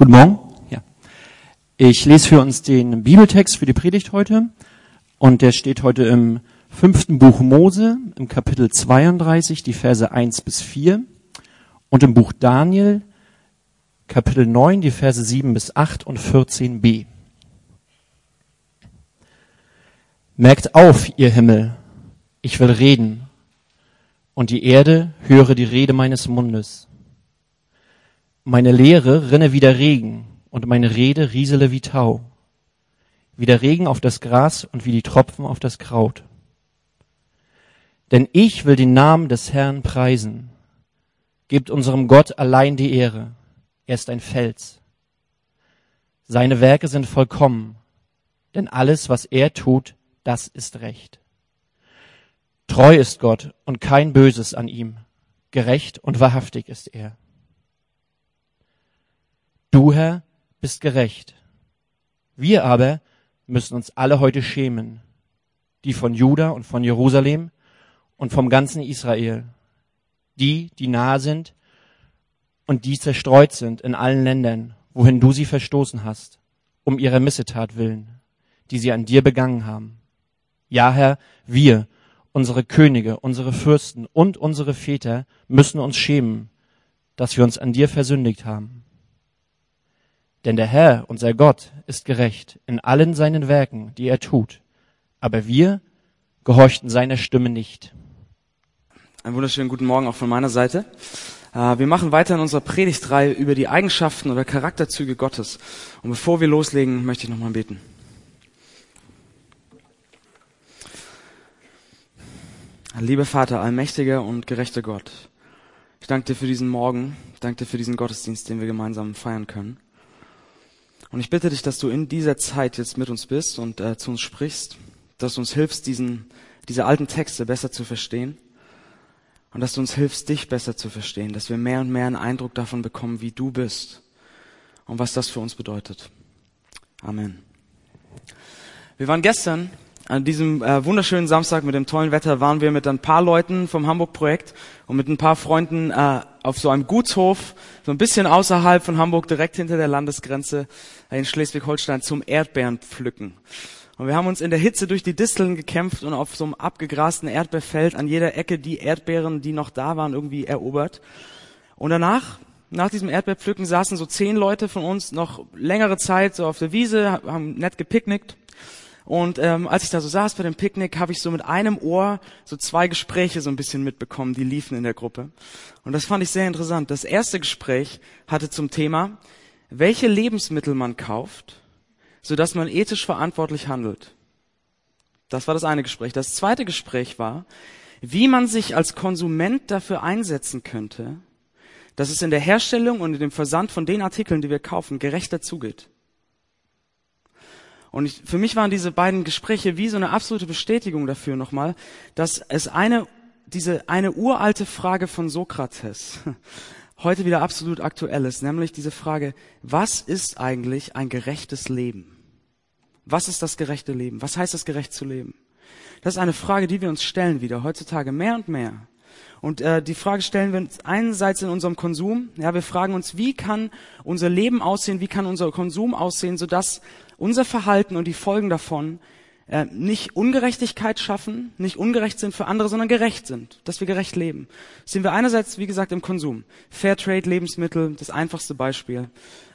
Guten Morgen. Ja. Ich lese für uns den Bibeltext für die Predigt heute. Und der steht heute im fünften Buch Mose, im Kapitel 32, die Verse 1 bis 4. Und im Buch Daniel, Kapitel 9, die Verse 7 bis 8 und 14b. Merkt auf, ihr Himmel, ich will reden, und die Erde höre die Rede meines Mundes. Meine Lehre rinne wie der Regen und meine Rede riesele wie Tau, wie der Regen auf das Gras und wie die Tropfen auf das Kraut. Denn ich will den Namen des Herrn preisen. Gebt unserem Gott allein die Ehre. Er ist ein Fels. Seine Werke sind vollkommen, denn alles, was er tut, das ist recht. Treu ist Gott und kein Böses an ihm. Gerecht und wahrhaftig ist er. Du, Herr, bist gerecht. Wir aber müssen uns alle heute schämen, die von Juda und von Jerusalem und vom ganzen Israel, die, die nahe sind und die zerstreut sind in allen Ländern, wohin du sie verstoßen hast, um ihrer Missetat willen, die sie an dir begangen haben. Ja, Herr, wir, unsere Könige, unsere Fürsten und unsere Väter müssen uns schämen, dass wir uns an dir versündigt haben. Denn der Herr, unser Gott, ist gerecht in allen seinen Werken, die er tut. Aber wir gehorchten seiner Stimme nicht. Einen wunderschönen guten Morgen auch von meiner Seite. Äh, wir machen weiter in unserer Predigtreihe über die Eigenschaften oder Charakterzüge Gottes. Und bevor wir loslegen, möchte ich nochmal beten. Lieber Vater, allmächtiger und gerechter Gott, ich danke dir für diesen Morgen, ich danke dir für diesen Gottesdienst, den wir gemeinsam feiern können. Und ich bitte dich, dass du in dieser Zeit jetzt mit uns bist und äh, zu uns sprichst, dass du uns hilfst, diesen, diese alten Texte besser zu verstehen und dass du uns hilfst, dich besser zu verstehen, dass wir mehr und mehr einen Eindruck davon bekommen, wie du bist und was das für uns bedeutet. Amen. Wir waren gestern an diesem äh, wunderschönen Samstag mit dem tollen Wetter waren wir mit ein paar Leuten vom Hamburg-Projekt und mit ein paar Freunden äh, auf so einem Gutshof, so ein bisschen außerhalb von Hamburg, direkt hinter der Landesgrenze in Schleswig-Holstein zum Erdbeeren pflücken. Und wir haben uns in der Hitze durch die Disteln gekämpft und auf so einem abgegrasten Erdbeerfeld an jeder Ecke die Erdbeeren, die noch da waren, irgendwie erobert. Und danach, nach diesem Erdbeerpflücken, saßen so zehn Leute von uns noch längere Zeit so auf der Wiese, haben nett gepicknickt und ähm, als ich da so saß bei dem Picknick, habe ich so mit einem Ohr so zwei Gespräche so ein bisschen mitbekommen, die liefen in der Gruppe. Und das fand ich sehr interessant. Das erste Gespräch hatte zum Thema, welche Lebensmittel man kauft, sodass man ethisch verantwortlich handelt. Das war das eine Gespräch. Das zweite Gespräch war, wie man sich als Konsument dafür einsetzen könnte, dass es in der Herstellung und in dem Versand von den Artikeln, die wir kaufen, gerechter zugeht. Und ich, für mich waren diese beiden Gespräche wie so eine absolute Bestätigung dafür nochmal, dass es eine, diese eine uralte Frage von Sokrates heute wieder absolut aktuell ist, nämlich diese Frage, was ist eigentlich ein gerechtes Leben? Was ist das gerechte Leben? Was heißt es, gerecht zu leben? Das ist eine Frage, die wir uns stellen wieder heutzutage mehr und mehr. Und äh, die Frage stellen wir uns einerseits in unserem Konsum. Ja, wir fragen uns, wie kann unser Leben aussehen, wie kann unser Konsum aussehen, sodass unser Verhalten und die Folgen davon äh, nicht Ungerechtigkeit schaffen, nicht ungerecht sind für andere, sondern gerecht sind, dass wir gerecht leben. Das sehen wir einerseits, wie gesagt, im Konsum. Fairtrade Lebensmittel, das einfachste Beispiel.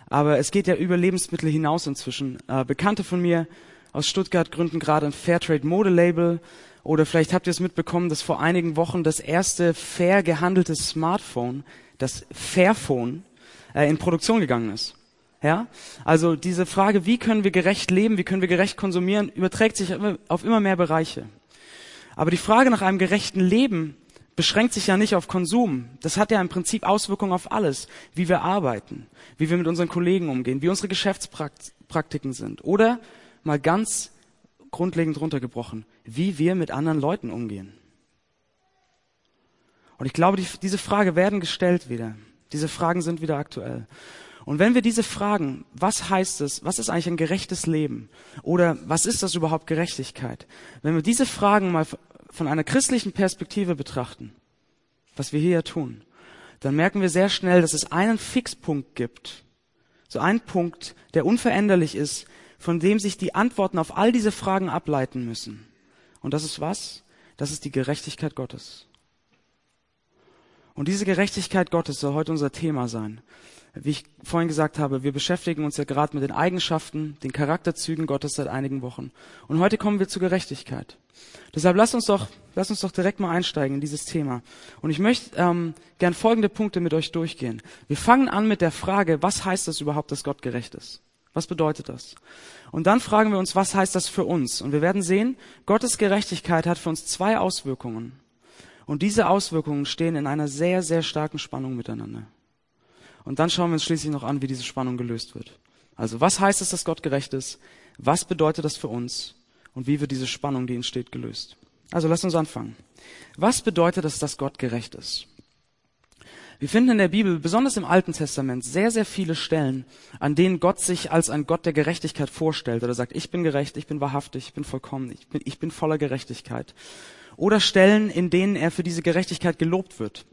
Aber es geht ja über Lebensmittel hinaus inzwischen. Äh, Bekannte von mir aus Stuttgart gründen gerade ein Fairtrade Modelabel. Oder vielleicht habt ihr es mitbekommen, dass vor einigen Wochen das erste fair gehandelte Smartphone, das Fairphone, äh, in Produktion gegangen ist. Ja? Also diese Frage, wie können wir gerecht leben, wie können wir gerecht konsumieren, überträgt sich auf immer mehr Bereiche. Aber die Frage nach einem gerechten Leben beschränkt sich ja nicht auf Konsum. Das hat ja im Prinzip Auswirkungen auf alles. Wie wir arbeiten, wie wir mit unseren Kollegen umgehen, wie unsere Geschäftspraktiken sind. Oder mal ganz grundlegend runtergebrochen, wie wir mit anderen Leuten umgehen. Und ich glaube, die, diese Frage werden gestellt wieder. Diese Fragen sind wieder aktuell. Und wenn wir diese Fragen, was heißt es, was ist eigentlich ein gerechtes Leben? Oder was ist das überhaupt Gerechtigkeit? Wenn wir diese Fragen mal von einer christlichen Perspektive betrachten, was wir hier tun, dann merken wir sehr schnell, dass es einen Fixpunkt gibt, So ein Punkt, der unveränderlich ist, von dem sich die Antworten auf all diese Fragen ableiten müssen. Und das ist was? Das ist die Gerechtigkeit Gottes. Und diese Gerechtigkeit Gottes soll heute unser Thema sein. Wie ich vorhin gesagt habe, wir beschäftigen uns ja gerade mit den Eigenschaften, den Charakterzügen Gottes seit einigen Wochen. Und heute kommen wir zur Gerechtigkeit. Deshalb lasst uns doch, lasst uns doch direkt mal einsteigen in dieses Thema. Und ich möchte ähm, gern folgende Punkte mit euch durchgehen. Wir fangen an mit der Frage, was heißt das überhaupt, dass Gott gerecht ist? Was bedeutet das? Und dann fragen wir uns, was heißt das für uns? Und wir werden sehen, Gottes Gerechtigkeit hat für uns zwei Auswirkungen. Und diese Auswirkungen stehen in einer sehr, sehr starken Spannung miteinander. Und dann schauen wir uns schließlich noch an, wie diese Spannung gelöst wird. Also, was heißt es, dass Gott gerecht ist? Was bedeutet das für uns? Und wie wird diese Spannung, die entsteht, gelöst? Also, lass uns anfangen. Was bedeutet es, dass Gott gerecht ist? Wir finden in der Bibel, besonders im Alten Testament, sehr, sehr viele Stellen, an denen Gott sich als ein Gott der Gerechtigkeit vorstellt oder sagt, ich bin gerecht, ich bin wahrhaftig, ich bin vollkommen, ich bin, ich bin voller Gerechtigkeit. Oder Stellen, in denen er für diese Gerechtigkeit gelobt wird.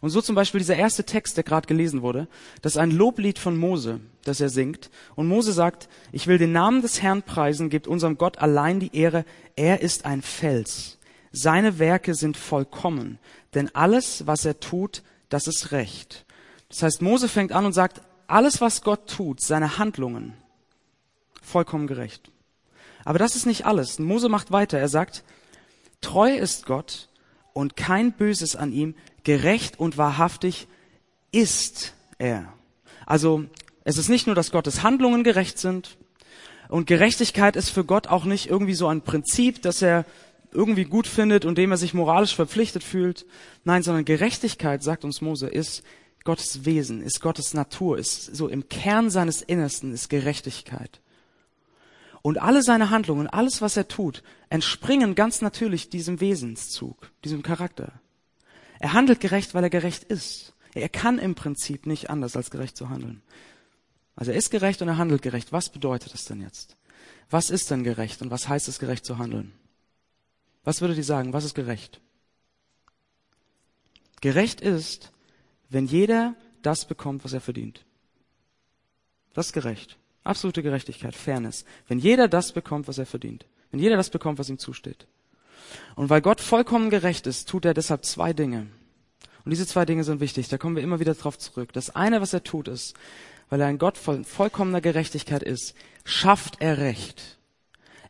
Und so zum Beispiel dieser erste Text, der gerade gelesen wurde, das ist ein Loblied von Mose, das er singt. Und Mose sagt, ich will den Namen des Herrn preisen, gibt unserem Gott allein die Ehre. Er ist ein Fels. Seine Werke sind vollkommen, denn alles, was er tut, das ist Recht. Das heißt, Mose fängt an und sagt, alles, was Gott tut, seine Handlungen, vollkommen gerecht. Aber das ist nicht alles. Mose macht weiter. Er sagt, treu ist Gott und kein Böses an ihm, gerecht und wahrhaftig ist er. Also es ist nicht nur, dass Gottes Handlungen gerecht sind und Gerechtigkeit ist für Gott auch nicht irgendwie so ein Prinzip, dass er irgendwie gut findet und dem er sich moralisch verpflichtet fühlt. Nein, sondern Gerechtigkeit, sagt uns Mose, ist Gottes Wesen, ist Gottes Natur, ist so im Kern seines Innersten ist Gerechtigkeit. Und alle seine Handlungen, alles was er tut, entspringen ganz natürlich diesem Wesenszug, diesem Charakter. Er handelt gerecht, weil er gerecht ist. Er kann im Prinzip nicht anders als gerecht zu handeln. Also er ist gerecht und er handelt gerecht. Was bedeutet das denn jetzt? Was ist denn gerecht und was heißt es, gerecht zu handeln? Was würdet ihr sagen? Was ist gerecht? Gerecht ist, wenn jeder das bekommt, was er verdient. Das ist gerecht. Absolute Gerechtigkeit, Fairness. Wenn jeder das bekommt, was er verdient. Wenn jeder das bekommt, was ihm zusteht. Und weil Gott vollkommen gerecht ist, tut er deshalb zwei Dinge. Und diese zwei Dinge sind wichtig, da kommen wir immer wieder drauf zurück. Das eine, was er tut, ist, weil er ein Gott von vollkommener Gerechtigkeit ist, schafft er Recht.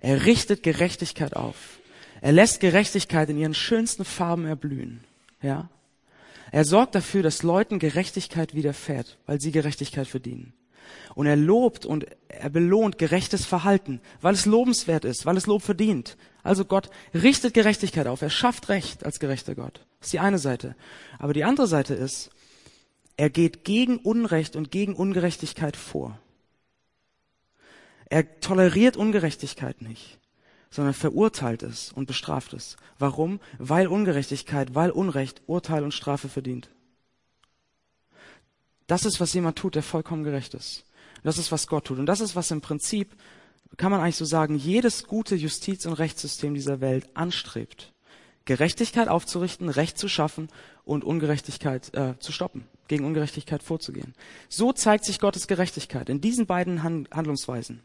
Er richtet Gerechtigkeit auf. Er lässt Gerechtigkeit in ihren schönsten Farben erblühen. Ja? Er sorgt dafür, dass Leuten Gerechtigkeit widerfährt, weil sie Gerechtigkeit verdienen. Und er lobt und er belohnt gerechtes Verhalten, weil es lobenswert ist, weil es Lob verdient. Also Gott richtet Gerechtigkeit auf. Er schafft Recht als gerechter Gott. Das ist die eine Seite. Aber die andere Seite ist, er geht gegen Unrecht und gegen Ungerechtigkeit vor. Er toleriert Ungerechtigkeit nicht, sondern verurteilt es und bestraft es. Warum? Weil Ungerechtigkeit, weil Unrecht Urteil und Strafe verdient. Das ist, was jemand tut, der vollkommen gerecht ist. Das ist, was Gott tut. Und das ist, was im Prinzip, kann man eigentlich so sagen, jedes gute Justiz- und Rechtssystem dieser Welt anstrebt. Gerechtigkeit aufzurichten, Recht zu schaffen und Ungerechtigkeit äh, zu stoppen, gegen Ungerechtigkeit vorzugehen. So zeigt sich Gottes Gerechtigkeit in diesen beiden Handlungsweisen.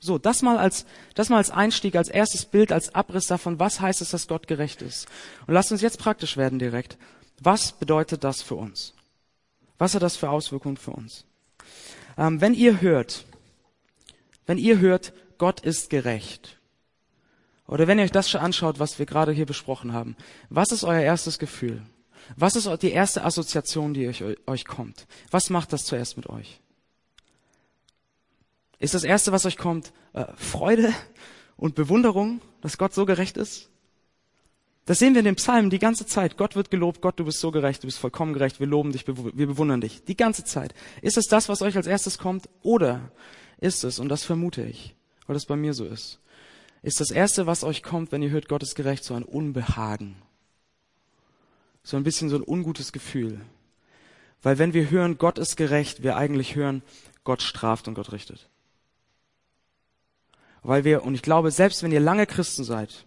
So, das mal als, das mal als Einstieg, als erstes Bild, als Abriss davon, was heißt es, dass Gott gerecht ist. Und lasst uns jetzt praktisch werden direkt. Was bedeutet das für uns? Was hat das für Auswirkungen für uns? Ähm, wenn ihr hört, wenn ihr hört, Gott ist gerecht, oder wenn ihr euch das schon anschaut, was wir gerade hier besprochen haben, was ist euer erstes Gefühl? Was ist die erste Assoziation, die euch, euch kommt? Was macht das zuerst mit euch? Ist das erste, was euch kommt, äh, Freude und Bewunderung, dass Gott so gerecht ist? Das sehen wir in den Psalmen die ganze Zeit. Gott wird gelobt, Gott, du bist so gerecht, du bist vollkommen gerecht, wir loben dich, wir bewundern dich. Die ganze Zeit. Ist es das, was euch als erstes kommt? Oder ist es, und das vermute ich, weil das bei mir so ist, ist das erste, was euch kommt, wenn ihr hört, Gott ist gerecht, so ein Unbehagen. So ein bisschen so ein ungutes Gefühl. Weil wenn wir hören, Gott ist gerecht, wir eigentlich hören, Gott straft und Gott richtet. Weil wir, und ich glaube, selbst wenn ihr lange Christen seid,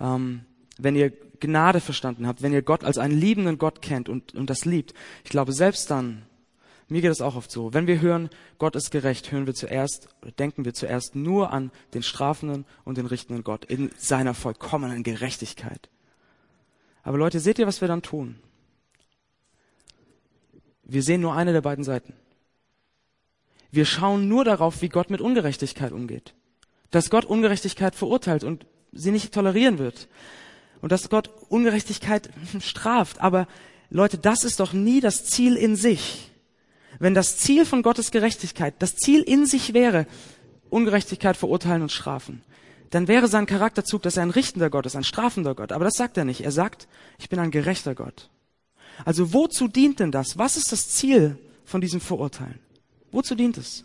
ähm, wenn ihr Gnade verstanden habt, wenn ihr Gott als einen liebenden Gott kennt und, und das liebt, ich glaube, selbst dann Mir geht es auch oft so. Wenn wir hören, Gott ist gerecht, hören wir zuerst, denken wir zuerst nur an den strafenden und den richtenden Gott in seiner vollkommenen Gerechtigkeit. Aber Leute, seht ihr, was wir dann tun? Wir sehen nur eine der beiden Seiten. Wir schauen nur darauf, wie Gott mit Ungerechtigkeit umgeht. Dass Gott Ungerechtigkeit verurteilt und sie nicht tolerieren wird. Und dass Gott Ungerechtigkeit straft. Aber Leute, das ist doch nie das Ziel in sich. Wenn das Ziel von Gottes Gerechtigkeit, das Ziel in sich wäre, Ungerechtigkeit verurteilen und strafen, dann wäre sein Charakterzug, dass er ein richtender Gott ist, ein strafender Gott. Aber das sagt er nicht. Er sagt, ich bin ein gerechter Gott. Also wozu dient denn das? Was ist das Ziel von diesem Verurteilen? Wozu dient es?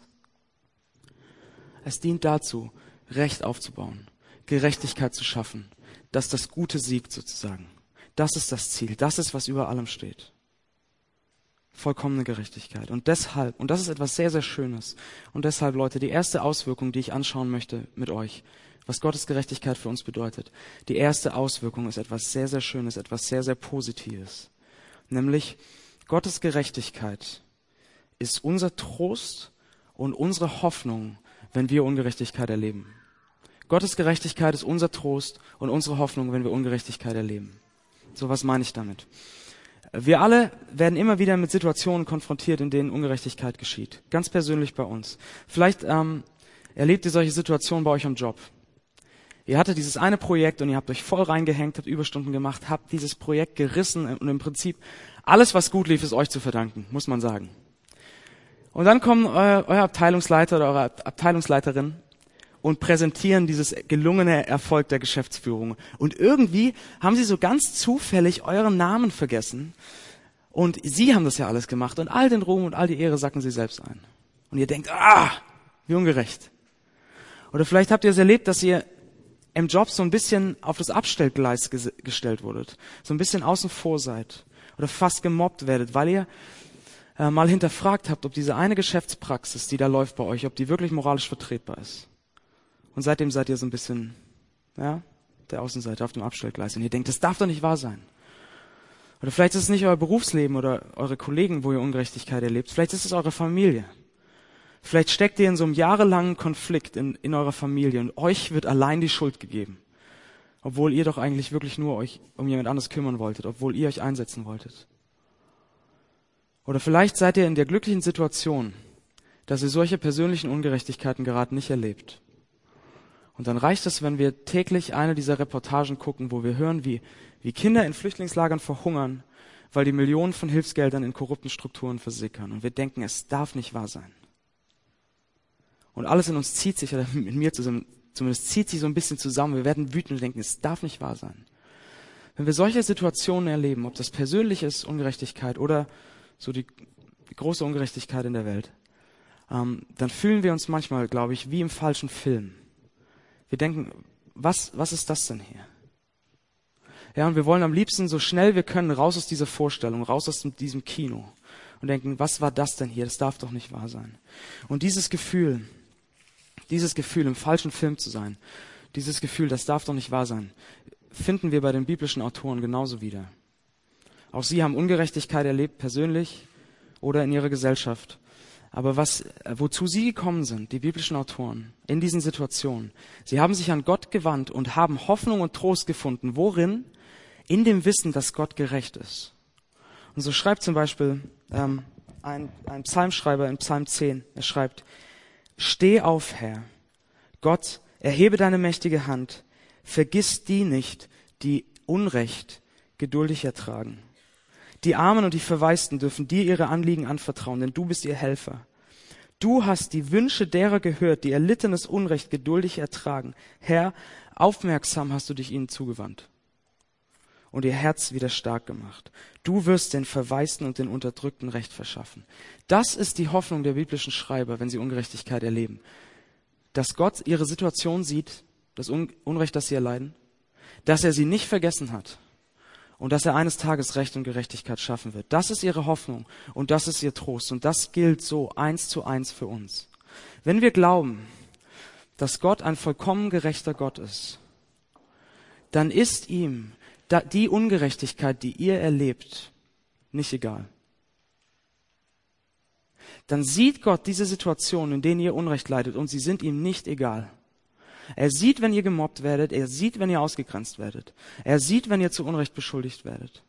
Es dient dazu, Recht aufzubauen, Gerechtigkeit zu schaffen, dass das Gute siegt sozusagen. Das ist das Ziel. Das ist, was über allem steht vollkommene Gerechtigkeit. Und deshalb, und das ist etwas sehr, sehr Schönes, und deshalb, Leute, die erste Auswirkung, die ich anschauen möchte mit euch, was Gottes Gerechtigkeit für uns bedeutet, die erste Auswirkung ist etwas sehr, sehr Schönes, etwas sehr, sehr Positives. Nämlich, Gottes Gerechtigkeit ist unser Trost und unsere Hoffnung, wenn wir Ungerechtigkeit erleben. Gottes Gerechtigkeit ist unser Trost und unsere Hoffnung, wenn wir Ungerechtigkeit erleben. So was meine ich damit? Wir alle werden immer wieder mit Situationen konfrontiert, in denen Ungerechtigkeit geschieht. Ganz persönlich bei uns. Vielleicht ähm, erlebt ihr solche Situationen bei euch am Job. Ihr hattet dieses eine Projekt und ihr habt euch voll reingehängt, habt Überstunden gemacht, habt dieses Projekt gerissen und im Prinzip alles, was gut lief, ist euch zu verdanken, muss man sagen. Und dann kommen euer, euer Abteilungsleiter oder eure Abteilungsleiterin und präsentieren dieses gelungene Erfolg der Geschäftsführung. Und irgendwie haben sie so ganz zufällig euren Namen vergessen. Und sie haben das ja alles gemacht und all den Ruhm und all die Ehre sacken sie selbst ein. Und ihr denkt, ah, wie ungerecht. Oder vielleicht habt ihr es erlebt, dass ihr im Job so ein bisschen auf das Abstellgleis gestellt wurdet. So ein bisschen außen vor seid. Oder fast gemobbt werdet, weil ihr äh, mal hinterfragt habt, ob diese eine Geschäftspraxis, die da läuft bei euch, ob die wirklich moralisch vertretbar ist. Und seitdem seid ihr so ein bisschen, ja, der Außenseiter auf dem Abstellgleis. Und ihr denkt, das darf doch nicht wahr sein. Oder vielleicht ist es nicht euer Berufsleben oder eure Kollegen, wo ihr Ungerechtigkeit erlebt. Vielleicht ist es eure Familie. Vielleicht steckt ihr in so einem jahrelangen Konflikt in, in eurer Familie und euch wird allein die Schuld gegeben. Obwohl ihr doch eigentlich wirklich nur euch um jemand anderes kümmern wolltet, obwohl ihr euch einsetzen wolltet. Oder vielleicht seid ihr in der glücklichen Situation, dass ihr solche persönlichen Ungerechtigkeiten gerade nicht erlebt. Und dann reicht es, wenn wir täglich eine dieser Reportagen gucken, wo wir hören, wie, wie Kinder in Flüchtlingslagern verhungern, weil die Millionen von Hilfsgeldern in korrupten Strukturen versickern. Und wir denken, es darf nicht wahr sein. Und alles in uns zieht sich, oder in mir zusammen, zumindest zieht sich so ein bisschen zusammen. Wir werden wütend und denken, es darf nicht wahr sein. Wenn wir solche Situationen erleben, ob das persönlich ist, Ungerechtigkeit oder so die, die große Ungerechtigkeit in der Welt, ähm, dann fühlen wir uns manchmal, glaube ich, wie im falschen Film. Wir denken, was, was ist das denn hier? Ja, und wir wollen am liebsten so schnell wir können raus aus dieser Vorstellung, raus aus diesem Kino und denken, was war das denn hier? Das darf doch nicht wahr sein. Und dieses Gefühl, dieses Gefühl, im falschen Film zu sein, dieses Gefühl, das darf doch nicht wahr sein, finden wir bei den biblischen Autoren genauso wieder. Auch sie haben Ungerechtigkeit erlebt, persönlich oder in ihrer Gesellschaft. Aber was, äh, wozu sie gekommen sind, die biblischen Autoren, in diesen Situationen, sie haben sich an Gott gewandt und haben Hoffnung und Trost gefunden. Worin? In dem Wissen, dass Gott gerecht ist. Und so schreibt zum Beispiel ähm, ein, ein Psalmschreiber in Psalm 10, er schreibt, Steh auf, Herr. Gott, erhebe deine mächtige Hand. Vergiss die nicht, die Unrecht geduldig ertragen. Die Armen und die Verwaisten dürfen dir ihre Anliegen anvertrauen, denn du bist ihr Helfer. Du hast die Wünsche derer gehört, die erlittenes Unrecht geduldig ertragen. Herr, aufmerksam hast du dich ihnen zugewandt und ihr Herz wieder stark gemacht. Du wirst den Verwaisten und den Unterdrückten Recht verschaffen. Das ist die Hoffnung der biblischen Schreiber, wenn sie Ungerechtigkeit erleben. Dass Gott ihre Situation sieht, das Unrecht, das sie erleiden, dass er sie nicht vergessen hat und dass er eines Tages Recht und Gerechtigkeit schaffen wird. Das ist ihre Hoffnung und das ist ihr Trost und das gilt so eins zu eins für uns. Wenn wir glauben, dass Gott ein vollkommen gerechter Gott ist, dann ist ihm die Ungerechtigkeit, die ihr erlebt, nicht egal. dann sieht Gott diese Situation, in denen ihr Unrecht leidet, und sie sind ihm nicht egal. Er sieht, wenn ihr gemobbt werdet, er sieht, wenn ihr ausgegrenzt werdet, er sieht, wenn ihr zu Unrecht beschuldigt werdet.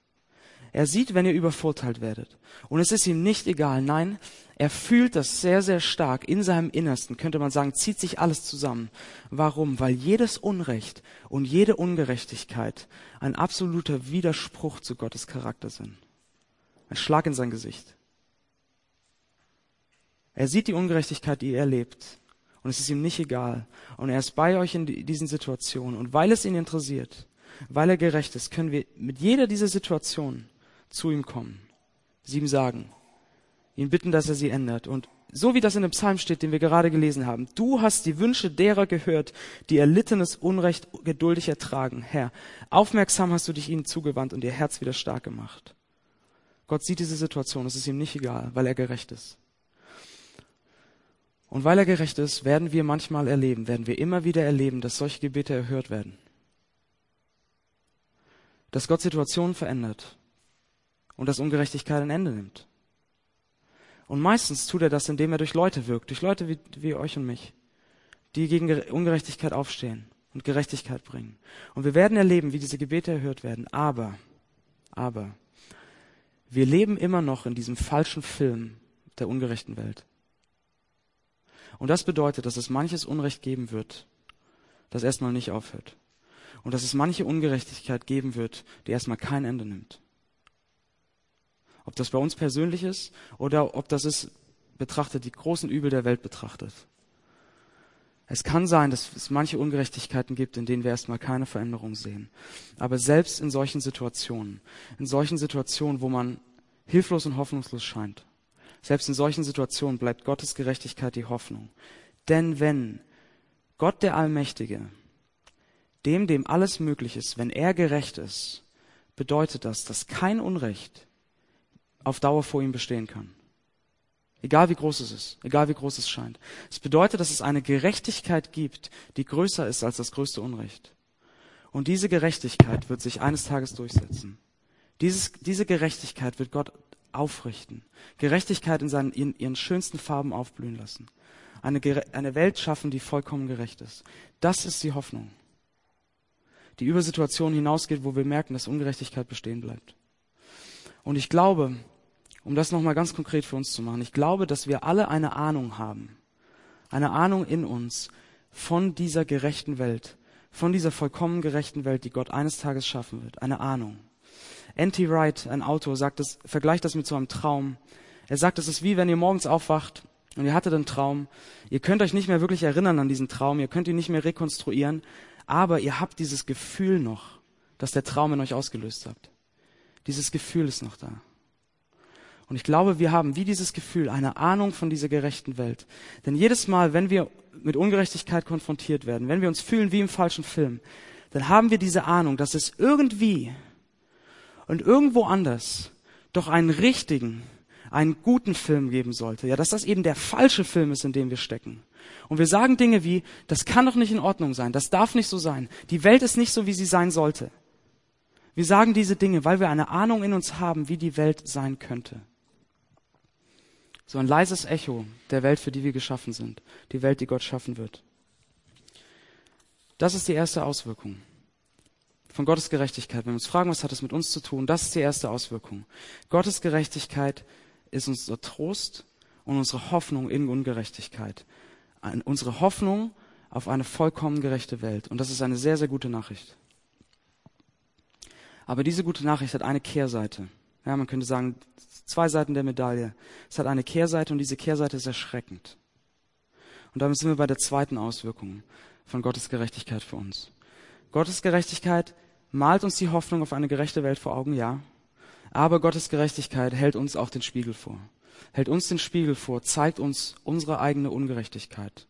Er sieht, wenn ihr übervorteilt werdet. Und es ist ihm nicht egal. Nein, er fühlt das sehr, sehr stark in seinem Innersten, könnte man sagen, zieht sich alles zusammen. Warum? Weil jedes Unrecht und jede Ungerechtigkeit ein absoluter Widerspruch zu Gottes Charakter sind. Ein Schlag in sein Gesicht. Er sieht die Ungerechtigkeit, die ihr erlebt. Und es ist ihm nicht egal. Und er ist bei euch in diesen Situationen. Und weil es ihn interessiert, weil er gerecht ist, können wir mit jeder dieser Situationen zu ihm kommen, sie ihm sagen, ihn bitten, dass er sie ändert. Und so wie das in dem Psalm steht, den wir gerade gelesen haben, du hast die Wünsche derer gehört, die erlittenes Unrecht geduldig ertragen. Herr, aufmerksam hast du dich ihnen zugewandt und ihr Herz wieder stark gemacht. Gott sieht diese Situation, es ist ihm nicht egal, weil er gerecht ist. Und weil er gerecht ist, werden wir manchmal erleben, werden wir immer wieder erleben, dass solche Gebete erhört werden. Dass Gott Situationen verändert und dass Ungerechtigkeit ein Ende nimmt. Und meistens tut er das, indem er durch Leute wirkt, durch Leute wie, wie euch und mich, die gegen Ungerechtigkeit aufstehen und Gerechtigkeit bringen. Und wir werden erleben, wie diese Gebete erhört werden. Aber, aber, wir leben immer noch in diesem falschen Film der ungerechten Welt. Und das bedeutet, dass es manches Unrecht geben wird, das erstmal nicht aufhört. Und dass es manche Ungerechtigkeit geben wird, die erstmal kein Ende nimmt. Ob das bei uns persönlich ist oder ob das ist betrachtet, die großen Übel der Welt betrachtet. Es kann sein, dass es manche Ungerechtigkeiten gibt, in denen wir erstmal keine Veränderung sehen. Aber selbst in solchen Situationen, in solchen Situationen, wo man hilflos und hoffnungslos scheint, selbst in solchen Situationen bleibt Gottes Gerechtigkeit die Hoffnung. Denn wenn Gott der Allmächtige, dem, dem alles möglich ist, wenn er gerecht ist, bedeutet das, dass kein Unrecht auf Dauer vor ihm bestehen kann. Egal wie groß es ist, egal wie groß es scheint. Es bedeutet, dass es eine Gerechtigkeit gibt, die größer ist als das größte Unrecht. Und diese Gerechtigkeit wird sich eines Tages durchsetzen. Dieses, diese Gerechtigkeit wird Gott aufrichten. Gerechtigkeit in, seinen, in ihren schönsten Farben aufblühen lassen. Eine, eine Welt schaffen, die vollkommen gerecht ist. Das ist die Hoffnung, die über Situationen hinausgeht, wo wir merken, dass Ungerechtigkeit bestehen bleibt. Und ich glaube, um das nochmal ganz konkret für uns zu machen, ich glaube, dass wir alle eine Ahnung haben, eine Ahnung in uns von dieser gerechten Welt, von dieser vollkommen gerechten Welt, die Gott eines Tages schaffen wird, eine Ahnung. N.T. Wright, ein Autor, sagt es, vergleicht das mit so einem Traum. Er sagt, es ist wie wenn ihr morgens aufwacht und ihr hattet einen Traum. Ihr könnt euch nicht mehr wirklich erinnern an diesen Traum, ihr könnt ihn nicht mehr rekonstruieren, aber ihr habt dieses Gefühl noch, dass der Traum in euch ausgelöst habt. Dieses Gefühl ist noch da. Und ich glaube, wir haben wie dieses Gefühl eine Ahnung von dieser gerechten Welt. Denn jedes Mal, wenn wir mit Ungerechtigkeit konfrontiert werden, wenn wir uns fühlen wie im falschen Film, dann haben wir diese Ahnung, dass es irgendwie und irgendwo anders doch einen richtigen, einen guten Film geben sollte. Ja, dass das eben der falsche Film ist, in dem wir stecken. Und wir sagen Dinge wie, das kann doch nicht in Ordnung sein, das darf nicht so sein. Die Welt ist nicht so, wie sie sein sollte. Wir sagen diese Dinge, weil wir eine Ahnung in uns haben, wie die Welt sein könnte. So ein leises Echo der Welt, für die wir geschaffen sind. Die Welt, die Gott schaffen wird. Das ist die erste Auswirkung von Gottes Gerechtigkeit. Wenn wir uns fragen, was hat es mit uns zu tun, das ist die erste Auswirkung. Gottes Gerechtigkeit ist unser Trost und unsere Hoffnung in Ungerechtigkeit. Unsere Hoffnung auf eine vollkommen gerechte Welt. Und das ist eine sehr, sehr gute Nachricht. Aber diese gute Nachricht hat eine Kehrseite. Ja, man könnte sagen, zwei Seiten der Medaille. Es hat eine Kehrseite und diese Kehrseite ist erschreckend. Und damit sind wir bei der zweiten Auswirkung von Gottes Gerechtigkeit für uns. Gottes Gerechtigkeit malt uns die Hoffnung auf eine gerechte Welt vor Augen, ja. Aber Gottes Gerechtigkeit hält uns auch den Spiegel vor. Hält uns den Spiegel vor, zeigt uns unsere eigene Ungerechtigkeit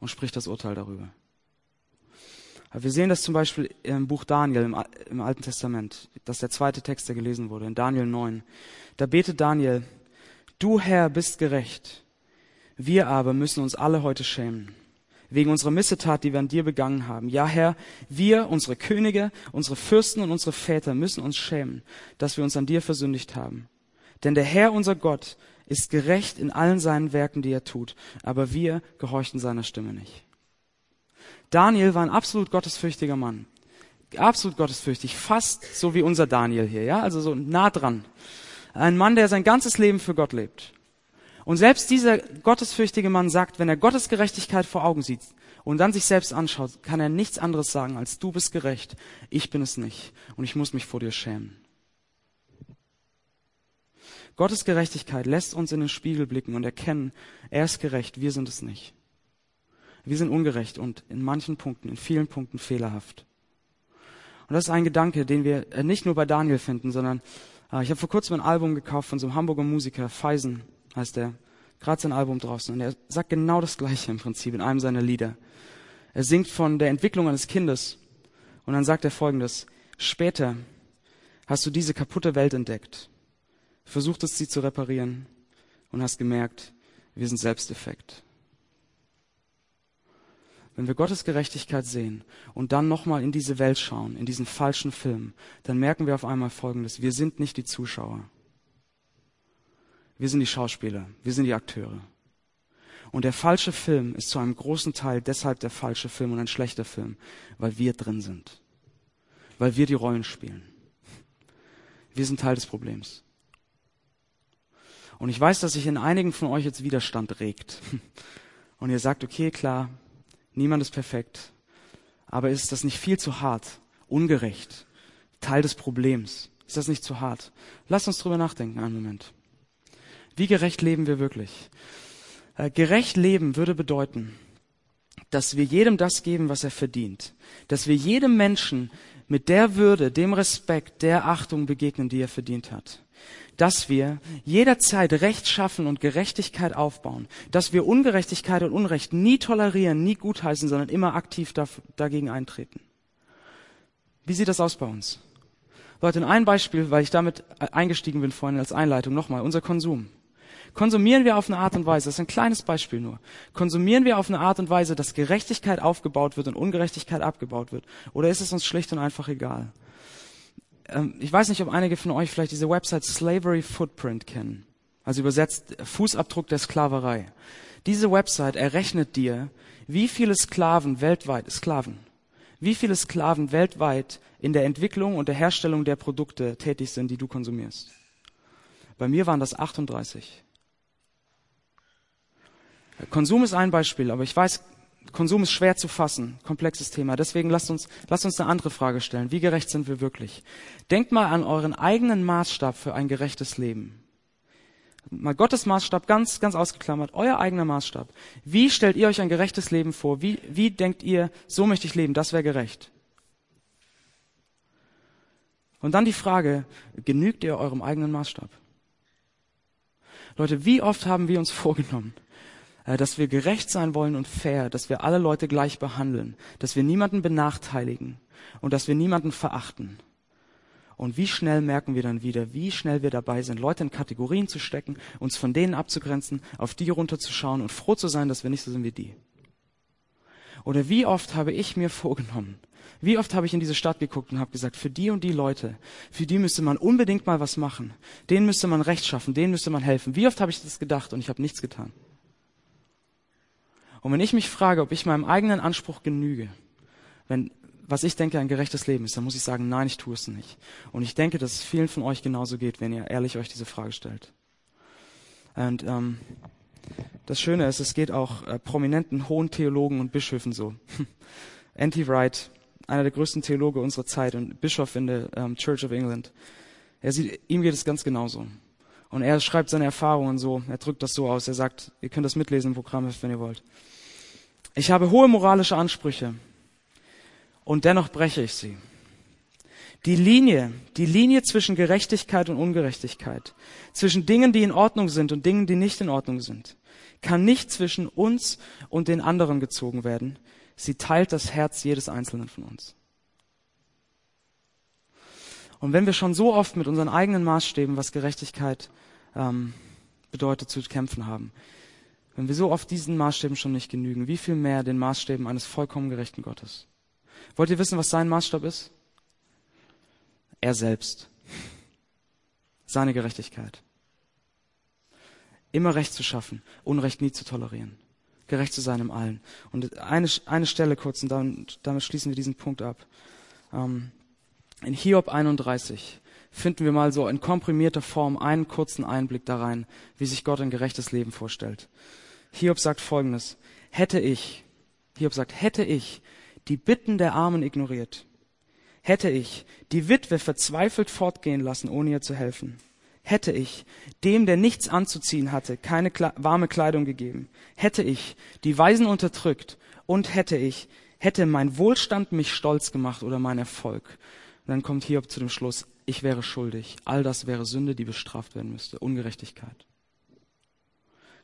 und spricht das Urteil darüber. Wir sehen das zum Beispiel im Buch Daniel im, im, Alten Testament. Das ist der zweite Text, der gelesen wurde, in Daniel 9. Da betet Daniel, du Herr bist gerecht. Wir aber müssen uns alle heute schämen. Wegen unserer Missetat, die wir an dir begangen haben. Ja, Herr, wir, unsere Könige, unsere Fürsten und unsere Väter müssen uns schämen, dass wir uns an dir versündigt haben. Denn der Herr, unser Gott, ist gerecht in allen seinen Werken, die er tut, aber wir gehorchten seiner Stimme nicht. Daniel war ein absolut gottesfürchtiger Mann. Absolut gottesfürchtig, fast so wie unser Daniel hier, ja, also so nah dran. Ein Mann, der sein ganzes Leben für Gott lebt. Und selbst dieser gottesfürchtige Mann sagt, wenn er Gottes Gerechtigkeit vor Augen sieht und dann sich selbst anschaut, kann er nichts anderes sagen als du bist gerecht, ich bin es nicht und ich muss mich vor dir schämen. Gottes Gerechtigkeit lässt uns in den Spiegel blicken und erkennen, er ist gerecht, wir sind es nicht. Wir sind ungerecht und in manchen Punkten, in vielen Punkten fehlerhaft. Und das ist ein Gedanke, den wir nicht nur bei Daniel finden, sondern äh, ich habe vor kurzem ein Album gekauft von so einem Hamburger Musiker, Feisen heißt er, gerade sein Album draußen. Und er sagt genau das Gleiche im Prinzip in einem seiner Lieder. Er singt von der Entwicklung eines Kindes und dann sagt er folgendes, später hast du diese kaputte Welt entdeckt versuchtest sie zu reparieren und hast gemerkt, wir sind selbst defekt. Wenn wir Gottes Gerechtigkeit sehen und dann nochmal in diese Welt schauen, in diesen falschen Film, dann merken wir auf einmal Folgendes. Wir sind nicht die Zuschauer. Wir sind die Schauspieler. Wir sind die Akteure. Und der falsche Film ist zu einem großen Teil deshalb der falsche Film und ein schlechter Film, weil wir drin sind. Weil wir die Rollen spielen. Wir sind Teil des Problems. Und ich weiß, dass sich in einigen von euch jetzt Widerstand regt. Und ihr sagt, okay, klar, niemand ist perfekt. Aber ist das nicht viel zu hart, ungerecht, Teil des Problems? Ist das nicht zu hart? Lasst uns drüber nachdenken einen Moment. Wie gerecht leben wir wirklich? Äh, gerecht leben würde bedeuten, dass wir jedem das geben, was er verdient. Dass wir jedem Menschen mit der Würde, dem Respekt, der Achtung begegnen, die er verdient hat dass wir jederzeit Recht schaffen und Gerechtigkeit aufbauen, dass wir Ungerechtigkeit und Unrecht nie tolerieren, nie gutheißen, sondern immer aktiv dagegen eintreten. Wie sieht das aus bei uns? Leute, ein Beispiel, weil ich damit eingestiegen bin vorhin als Einleitung, nochmal, unser Konsum. Konsumieren wir auf eine Art und Weise, das ist ein kleines Beispiel nur, konsumieren wir auf eine Art und Weise, dass Gerechtigkeit aufgebaut wird und Ungerechtigkeit abgebaut wird? Oder ist es uns schlicht und einfach egal? ähm, ich weiß nicht, ob einige von euch vielleicht diese Website Slavery Footprint kennen. Also übersetzt Fußabdruck der Sklaverei. Diese Website errechnet dir, wie viele Sklaven weltweit, Sklaven, wie viele Sklaven weltweit in der Entwicklung und der Herstellung der Produkte tätig sind, die du konsumierst. Bei mir waren das 38. Konsum ist ein Beispiel, aber ich weiß, Konsum ist schwer zu fassen, komplexes Thema. Deswegen lasst uns, lasst uns eine andere Frage stellen. Wie gerecht sind wir wirklich? Denkt mal an euren eigenen Maßstab für ein gerechtes Leben. Mal Gottes Maßstab ganz, ganz ausgeklammert. Euer eigener Maßstab. Wie stellt ihr euch ein gerechtes Leben vor? Wie, wie denkt ihr, so möchte ich leben? Das wäre gerecht. Und dann die Frage, genügt ihr eurem eigenen Maßstab? Leute, wie oft haben wir uns vorgenommen, dass wir gerecht sein wollen und fair, dass wir alle Leute gleich behandeln, dass wir niemanden benachteiligen und dass wir niemanden verachten. Und wie schnell merken wir dann wieder, wie schnell wir dabei sind, Leute in Kategorien zu stecken, uns von denen abzugrenzen, auf die runterzuschauen und froh zu sein, dass wir nicht so sind wie die. Oder wie oft habe ich mir vorgenommen, wie oft habe ich in diese Stadt geguckt und habe gesagt, für die und die Leute, für die müsste man unbedingt mal was machen, denen müsste man Recht schaffen, denen müsste man helfen. Wie oft habe ich das gedacht und ich habe nichts getan. Und wenn ich mich frage, ob ich meinem eigenen Anspruch genüge, wenn, was ich denke, ein gerechtes Leben ist, dann muss ich sagen, nein, ich tue es nicht. Und ich denke, dass es vielen von euch genauso geht, wenn ihr ehrlich euch diese Frage stellt. Und ähm, das Schöne ist, es geht auch äh, prominenten hohen Theologen und Bischöfen so. N.T. Wright, einer der größten Theologe unserer Zeit und Bischof in der ähm, Church of England. Er sieht, ihm geht es ganz genauso. Und er schreibt seine Erfahrungen so, er drückt das so aus, er sagt, ihr könnt das mitlesen im Programm, wenn ihr wollt. Ich habe hohe moralische Ansprüche und dennoch breche ich sie. Die Linie, die Linie zwischen Gerechtigkeit und Ungerechtigkeit, zwischen Dingen, die in Ordnung sind und Dingen, die nicht in Ordnung sind, kann nicht zwischen uns und den anderen gezogen werden. Sie teilt das Herz jedes Einzelnen von uns. Und wenn wir schon so oft mit unseren eigenen Maßstäben, was Gerechtigkeit ähm, bedeutet, zu kämpfen haben, wenn wir so oft diesen Maßstäben schon nicht genügen, wie viel mehr den Maßstäben eines vollkommen gerechten Gottes? Wollt ihr wissen, was sein Maßstab ist? Er selbst. Seine Gerechtigkeit. immer Recht zu schaffen, Unrecht nie zu tolerieren, gerecht zu sein im Allen. Und eine, eine Stelle kurz, und damit, damit schließen wir diesen Punkt ab. Ähm, in Hiob 31 finden wir mal so in komprimierter Form einen kurzen Einblick da rein, wie sich Gott ein gerechtes Leben vorstellt. Hiob sagt folgendes, hätte ich, Hiob sagt, hätte ich die Bitten der Armen ignoriert, hätte ich die Witwe verzweifelt fortgehen lassen, ohne ihr zu helfen, hätte ich dem, der nichts anzuziehen hatte, keine warme Kleidung gegeben, hätte ich die Weisen unterdrückt und hätte ich, hätte mein Wohlstand mich stolz gemacht oder mein Erfolg. Dann kommt Hiob zu dem Schluss, ich wäre schuldig. All das wäre Sünde, die bestraft werden müsste. Ungerechtigkeit.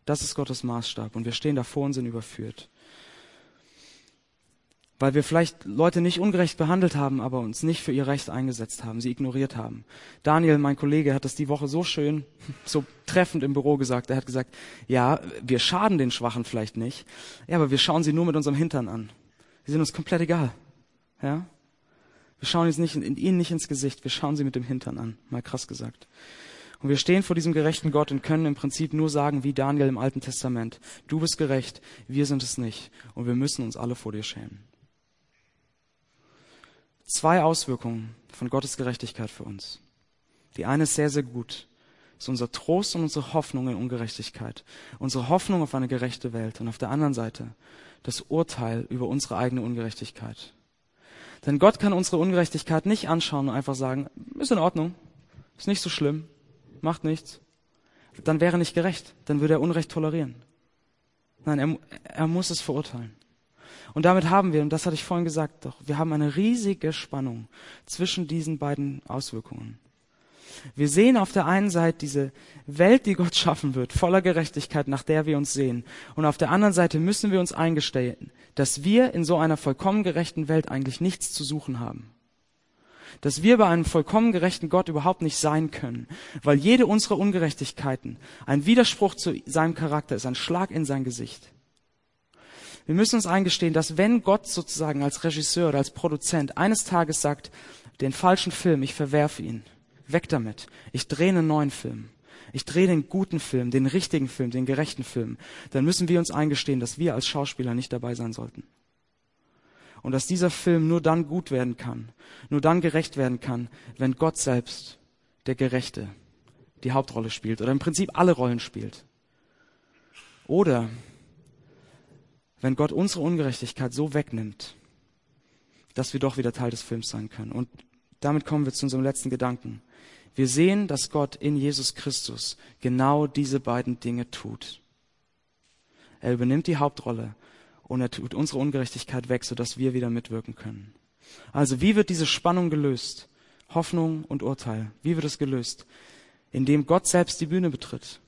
Das ist Gottes Maßstab und wir stehen davor und sind überführt weil wir vielleicht Leute nicht ungerecht behandelt haben, aber uns nicht für ihr Recht eingesetzt haben, sie ignoriert haben. Daniel, mein Kollege, hat das die Woche so schön, so treffend im Büro gesagt. Er hat gesagt, ja, wir schaden den Schwachen vielleicht nicht, ja, aber wir schauen sie nur mit unserem Hintern an. Sie sind uns komplett egal. Ja? Wir schauen jetzt nicht, in, ihnen nicht ins Gesicht, wir schauen sie mit dem Hintern an. Mal krass gesagt. Und wir stehen vor diesem gerechten Gott und können im Prinzip nur sagen, wie Daniel im Alten Testament, du bist gerecht, wir sind es nicht. Und wir müssen uns alle vor dir schämen zwei Auswirkungen von Gottes Gerechtigkeit für uns. Die eine ist sehr, sehr gut. Ist unser Trost und unsere Hoffnung in Ungerechtigkeit. Unsere Hoffnung auf eine gerechte Welt. Und auf der anderen Seite das Urteil über unsere eigene Ungerechtigkeit. Denn Gott kann unsere Ungerechtigkeit nicht anschauen und einfach sagen, ist in Ordnung, ist nicht so schlimm, macht nichts. Dann wäre nicht gerecht, dann würde er Unrecht tolerieren. Nein, er, er muss es verurteilen. Und damit haben wir, und das hatte ich vorhin gesagt, doch, wir haben eine riesige Spannung zwischen diesen beiden Auswirkungen. Wir sehen auf der einen Seite diese Welt, die Gott schaffen wird, voller Gerechtigkeit, nach der wir uns sehen. Und auf der anderen Seite müssen wir uns eingestehen, dass wir in so einer vollkommen gerechten Welt eigentlich nichts zu suchen haben. Dass wir bei einem vollkommen gerechten Gott überhaupt nicht sein können, weil jede unserer Ungerechtigkeiten ein Widerspruch zu seinem Charakter ist, ein Schlag in sein Gesicht. Wir müssen uns eingestehen, dass wenn Gott sozusagen als Regisseur oder als Produzent eines Tages sagt, den falschen Film, ich verwerfe ihn, weg damit, ich drehe einen neuen Film, ich drehe den guten Film, den richtigen Film, den gerechten Film, dann müssen wir uns eingestehen, dass wir als Schauspieler nicht dabei sein sollten. Und dass dieser Film nur dann gut werden kann, nur dann gerecht werden kann, wenn Gott selbst, der Gerechte, die Hauptrolle spielt oder im Prinzip alle Rollen spielt. Oder wenn Gott unsere Ungerechtigkeit so wegnimmt, dass wir doch wieder Teil des Films sein können. Und damit kommen wir zu unserem letzten Gedanken. Wir sehen, dass Gott in Jesus Christus genau diese beiden Dinge tut. Er übernimmt die Hauptrolle und er tut unsere Ungerechtigkeit weg, sodass wir wieder mitwirken können. Also wie wird diese Spannung gelöst? Hoffnung und Urteil. Wie wird es gelöst? Indem Gott selbst die Bühne betritt.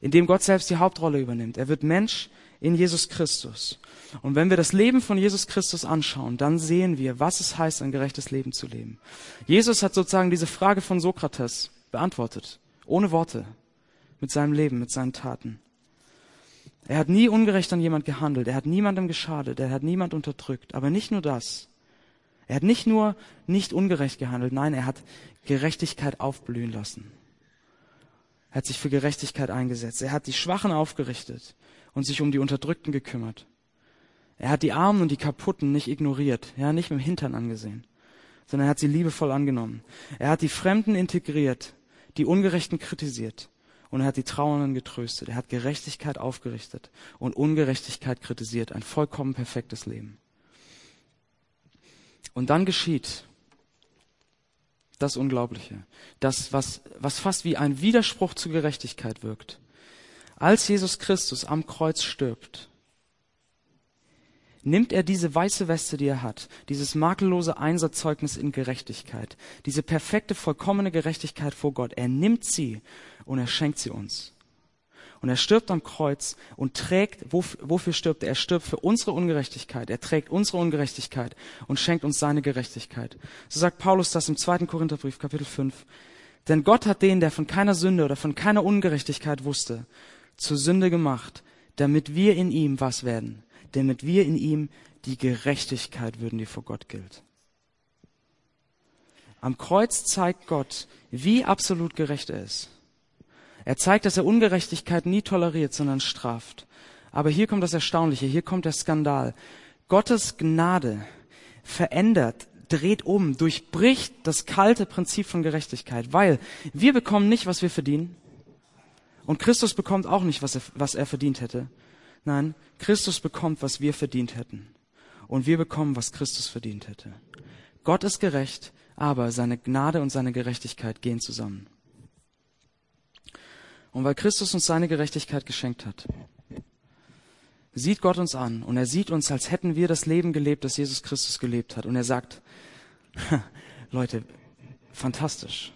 Indem Gott selbst die Hauptrolle übernimmt. Er wird Mensch, in Jesus Christus. Und wenn wir das Leben von Jesus Christus anschauen, dann sehen wir, was es heißt, ein gerechtes Leben zu leben. Jesus hat sozusagen diese Frage von Sokrates beantwortet, ohne Worte, mit seinem Leben, mit seinen Taten. Er hat nie ungerecht an jemand gehandelt, er hat niemandem geschadet, er hat niemand unterdrückt. Aber nicht nur das. Er hat nicht nur nicht ungerecht gehandelt, nein, er hat Gerechtigkeit aufblühen lassen. Er hat sich für Gerechtigkeit eingesetzt. Er hat die Schwachen aufgerichtet und sich um die Unterdrückten gekümmert. Er hat die Armen und die Kaputten nicht ignoriert, ja, nicht mit dem Hintern angesehen, sondern er hat sie liebevoll angenommen. Er hat die Fremden integriert, die Ungerechten kritisiert und er hat die Trauernden getröstet. Er hat Gerechtigkeit aufgerichtet und Ungerechtigkeit kritisiert. Ein vollkommen perfektes Leben. Und dann geschieht das Unglaubliche, das, was, was fast wie ein Widerspruch zur Gerechtigkeit wirkt. Als Jesus Christus am Kreuz stirbt, nimmt er diese weiße Weste, die er hat, dieses makellose Einsatzzeugnis in Gerechtigkeit, diese perfekte, vollkommene Gerechtigkeit vor Gott, er nimmt sie und er schenkt sie uns. Und er stirbt am Kreuz und trägt, wofür stirbt er? Er stirbt für unsere Ungerechtigkeit. Er trägt unsere Ungerechtigkeit und schenkt uns seine Gerechtigkeit. So sagt Paulus das im zweiten Korintherbrief, Kapitel 5. Denn Gott hat den, der von keiner Sünde oder von keiner Ungerechtigkeit wusste, zur Sünde gemacht, damit wir in ihm was werden, damit wir in ihm die Gerechtigkeit würden, die vor Gott gilt. Am Kreuz zeigt Gott, wie absolut gerecht er ist. Er zeigt, dass er Ungerechtigkeit nie toleriert, sondern straft. Aber hier kommt das Erstaunliche, hier kommt der Skandal. Gottes Gnade verändert, dreht um, durchbricht das kalte Prinzip von Gerechtigkeit, weil wir bekommen nicht, was wir verdienen. Und Christus bekommt auch nicht, was er, was er verdient hätte. Nein, Christus bekommt, was wir verdient hätten. Und wir bekommen, was Christus verdient hätte. Gott ist gerecht, aber seine Gnade und seine Gerechtigkeit gehen zusammen. Und weil Christus uns seine Gerechtigkeit geschenkt hat, sieht Gott uns an und er sieht uns, als hätten wir das Leben gelebt, das Jesus Christus gelebt hat. Und er sagt, Leute, fantastisch.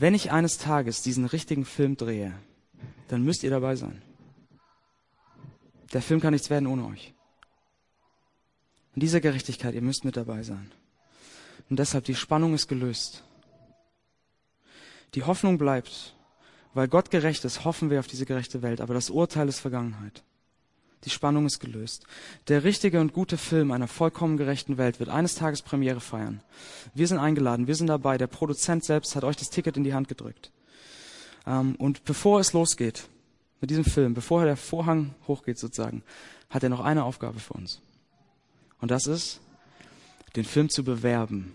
Wenn ich eines Tages diesen richtigen Film drehe, dann müsst ihr dabei sein. Der Film kann nichts werden ohne euch. In dieser Gerechtigkeit, ihr müsst mit dabei sein. Und deshalb, die Spannung ist gelöst. Die Hoffnung bleibt. Weil Gott gerecht ist, hoffen wir auf diese gerechte Welt. Aber das Urteil ist Vergangenheit. Die Spannung ist gelöst. Der richtige und gute Film einer vollkommen gerechten Welt wird eines Tages Premiere feiern. Wir sind eingeladen, wir sind dabei. Der Produzent selbst hat euch das Ticket in die Hand gedrückt. Ähm, und bevor es losgeht mit diesem Film, bevor der Vorhang hochgeht sozusagen, hat er noch eine Aufgabe für uns. Und das ist, den Film zu bewerben,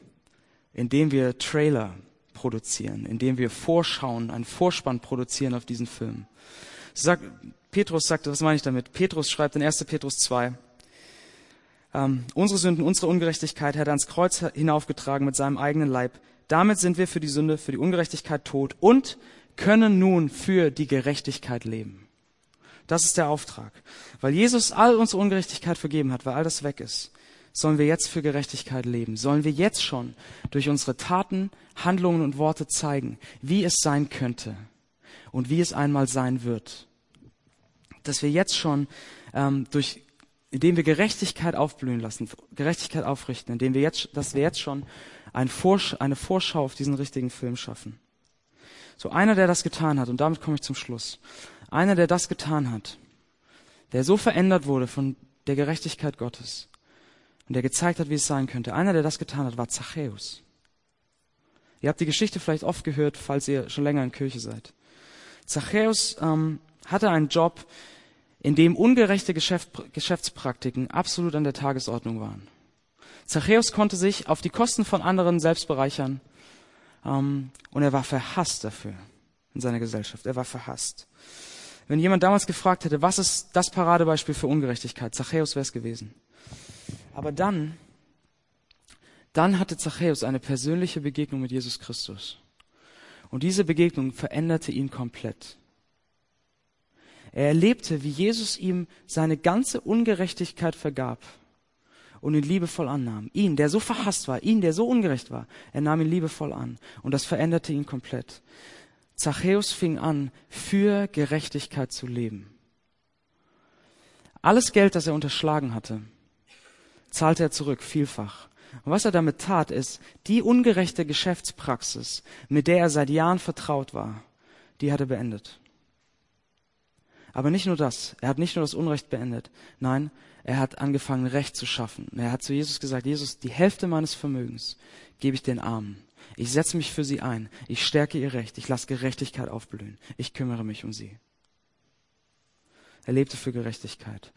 indem wir Trailer produzieren, indem wir Vorschauen, einen Vorspann produzieren auf diesen Film. Sagt, Petrus sagt, was meine ich damit? Petrus schreibt in 1. Petrus 2, ähm, unsere Sünden, unsere Ungerechtigkeit hat er ans Kreuz hinaufgetragen mit seinem eigenen Leib. Damit sind wir für die Sünde, für die Ungerechtigkeit tot und können nun für die Gerechtigkeit leben. Das ist der Auftrag. Weil Jesus all unsere Ungerechtigkeit vergeben hat, weil all das weg ist, sollen wir jetzt für Gerechtigkeit leben. Sollen wir jetzt schon durch unsere Taten, Handlungen und Worte zeigen, wie es sein könnte und wie es einmal sein wird dass wir jetzt schon ähm, durch, indem wir Gerechtigkeit aufblühen lassen, Gerechtigkeit aufrichten, indem wir jetzt, dass wir jetzt schon ein Vorsch eine Vorschau auf diesen richtigen Film schaffen. So einer, der das getan hat, und damit komme ich zum Schluss. Einer, der das getan hat, der so verändert wurde von der Gerechtigkeit Gottes und der gezeigt hat, wie es sein könnte. Einer, der das getan hat, war Zachäus. Ihr habt die Geschichte vielleicht oft gehört, falls ihr schon länger in Kirche seid. Zachäus ähm, hatte einen Job, in dem ungerechte Geschäft, Geschäftspraktiken absolut an der Tagesordnung waren. Zachäus konnte sich auf die Kosten von anderen selbst bereichern ähm, und er war verhasst dafür in seiner Gesellschaft. Er war verhasst. Wenn jemand damals gefragt hätte, was ist das Paradebeispiel für Ungerechtigkeit, Zachäus wäre es gewesen. Aber dann, dann hatte Zachäus eine persönliche Begegnung mit Jesus Christus. Und diese Begegnung veränderte ihn komplett. Er erlebte, wie Jesus ihm seine ganze Ungerechtigkeit vergab und ihn liebevoll annahm. Ihn, der so verhasst war, ihn, der so ungerecht war, er nahm ihn liebevoll an und das veränderte ihn komplett. Zachäus fing an, für Gerechtigkeit zu leben. Alles Geld, das er unterschlagen hatte, zahlte er zurück, vielfach. Und was er damit tat, ist, die ungerechte Geschäftspraxis, mit der er seit Jahren vertraut war, die hat er beendet. Aber nicht nur das. Er hat nicht nur das Unrecht beendet. Nein, er hat angefangen, Recht zu schaffen. Er hat zu Jesus gesagt, Jesus, die Hälfte meines Vermögens gebe ich den Armen. Ich setze mich für sie ein. Ich stärke ihr Recht. Ich lasse Gerechtigkeit aufblühen. Ich kümmere mich um sie. Er lebte für Gerechtigkeit.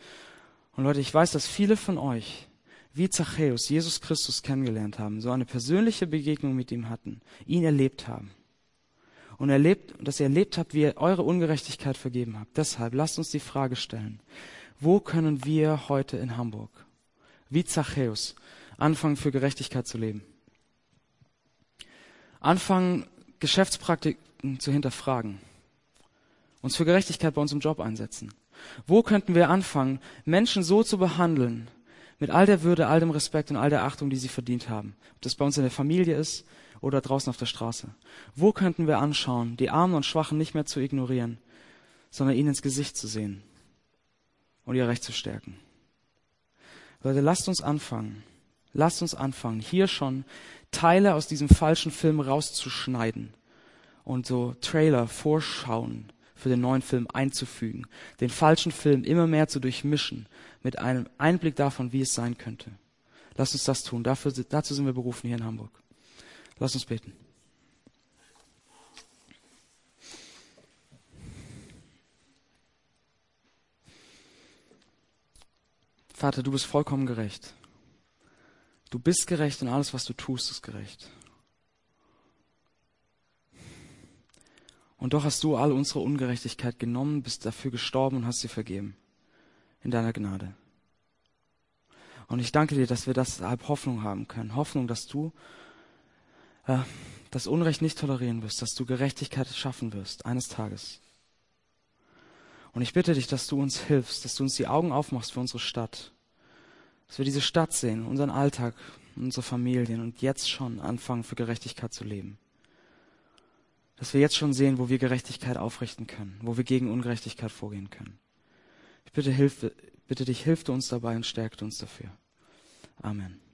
Und Leute, ich weiß, dass viele von euch, wie Zachäus, Jesus Christus kennengelernt haben, so eine persönliche Begegnung mit ihm hatten, ihn erlebt haben und erlebt, dass ihr erlebt habt, wie ihr eure Ungerechtigkeit vergeben habt. Deshalb lasst uns die Frage stellen, wo können wir heute in Hamburg, wie Zachäus, anfangen für Gerechtigkeit zu leben? Anfangen, Geschäftspraktiken zu hinterfragen. Uns für Gerechtigkeit bei uns im Job einsetzen. Wo könnten wir anfangen, Menschen so zu behandeln, mit all der Würde, all dem Respekt und all der Achtung, die sie verdient haben. Ob das bei uns in der Familie ist, oder draußen auf der Straße? Wo könnten wir anschauen, die Armen und Schwachen nicht mehr zu ignorieren, sondern ihnen ins Gesicht zu sehen und ihr Recht zu stärken? Leute, lasst uns anfangen. Lasst uns anfangen, hier schon Teile aus diesem falschen Film rauszuschneiden und so Trailer, Vorschauen für den neuen Film einzufügen, den falschen Film immer mehr zu durchmischen mit einem Einblick davon, wie es sein könnte. Lasst uns das tun. Dafür, dazu sind wir berufen hier in Hamburg. Lass uns beten. Vater, du bist vollkommen gerecht. Du bist gerecht und alles, was du tust, ist gerecht. Und doch hast du all unsere Ungerechtigkeit genommen, bist dafür gestorben und hast sie vergeben. In deiner Gnade. Und ich danke dir, dass wir das halb Hoffnung haben können. Hoffnung, dass du äh, das Unrecht nicht tolerieren wirst, dass du Gerechtigkeit schaffen wirst, eines Tages. Und ich bitte dich, dass du uns hilfst, dass du uns die Augen aufmachst für unsere Stadt. Dass wir diese Stadt sehen, unseren Alltag, unsere Familien und jetzt schon anfangen, für Gerechtigkeit zu leben. Dass wir jetzt schon sehen, wo wir Gerechtigkeit aufrichten können, wo wir gegen Ungerechtigkeit vorgehen können. Ich bitte, hilf, bitte dich, hilf uns dabei und stärkte uns dafür. Amen.